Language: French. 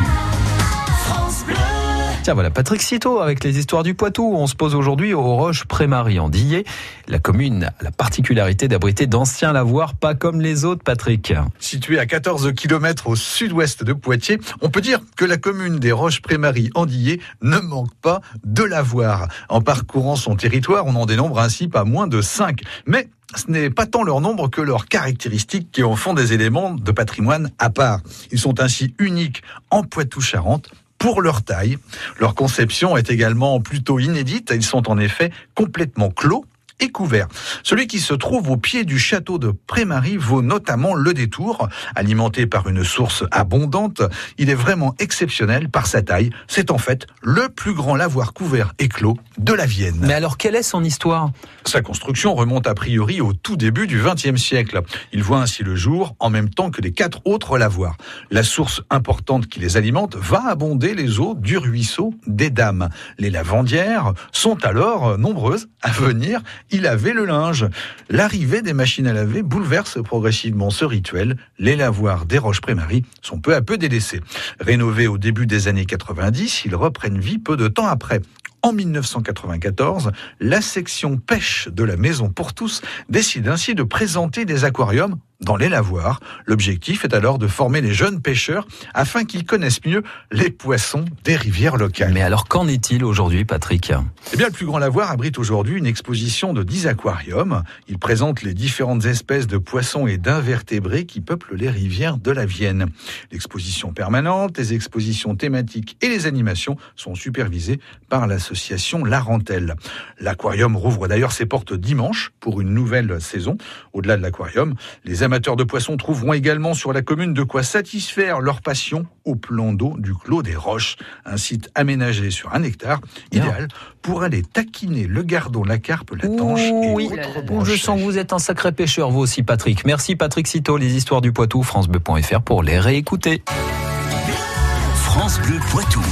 Poitou. Tiens, voilà Patrick Citeau avec les histoires du Poitou. On se pose aujourd'hui aux Roches Prémarie en Dillé. La commune a la particularité d'abriter d'anciens lavoirs, pas comme les autres, Patrick. Située à 14 km au sud-ouest de Poitiers, on peut dire que la commune des Roches Prémarie en Dillé ne manque pas de lavoirs. En parcourant son territoire, on en dénombre ainsi pas moins de 5. Mais ce n'est pas tant leur nombre que leurs caractéristiques qui en font des éléments de patrimoine à part. Ils sont ainsi uniques en Poitou-Charentes pour leur taille. Leur conception est également plutôt inédite. Ils sont en effet complètement clos et couvert. Celui qui se trouve au pied du château de Prémarie vaut notamment le détour. Alimenté par une source abondante, il est vraiment exceptionnel par sa taille. C'est en fait le plus grand lavoir couvert et clos de la Vienne. Mais alors, quelle est son histoire? Sa construction remonte a priori au tout début du XXe siècle. Il voit ainsi le jour en même temps que les quatre autres lavoirs. La source importante qui les alimente va abonder les eaux du ruisseau des Dames. Les lavandières sont alors nombreuses à venir il avait le linge. L'arrivée des machines à laver bouleverse progressivement ce rituel. Les lavoirs des Roches-Prémarie sont peu à peu délaissés. Rénovés au début des années 90, ils reprennent vie peu de temps après. En 1994, la section pêche de la Maison pour tous décide ainsi de présenter des aquariums dans les lavoirs. L'objectif est alors de former les jeunes pêcheurs afin qu'ils connaissent mieux les poissons des rivières locales. Mais alors qu'en est-il aujourd'hui, Patrick? Eh bien, le plus grand lavoir abrite aujourd'hui une exposition de 10 aquariums. Il présente les différentes espèces de poissons et d'invertébrés qui peuplent les rivières de la Vienne. L'exposition permanente, les expositions thématiques et les animations sont supervisées par l'association Larentelle. L'aquarium rouvre d'ailleurs ses portes dimanche pour une nouvelle saison. Au-delà de l'aquarium, les amateurs de poissons trouveront également sur la commune de quoi satisfaire leur passion au plan d'eau du Clos des Roches, un site aménagé sur un hectare, idéal pour aller taquiner le gardon, la carpe, la tanche et oui, autres Je sens que vous êtes un sacré pêcheur, vous aussi, Patrick. Merci, Patrick Citeau, les histoires du Poitou, francebleu.fr pour les réécouter. France Bleu Poitou.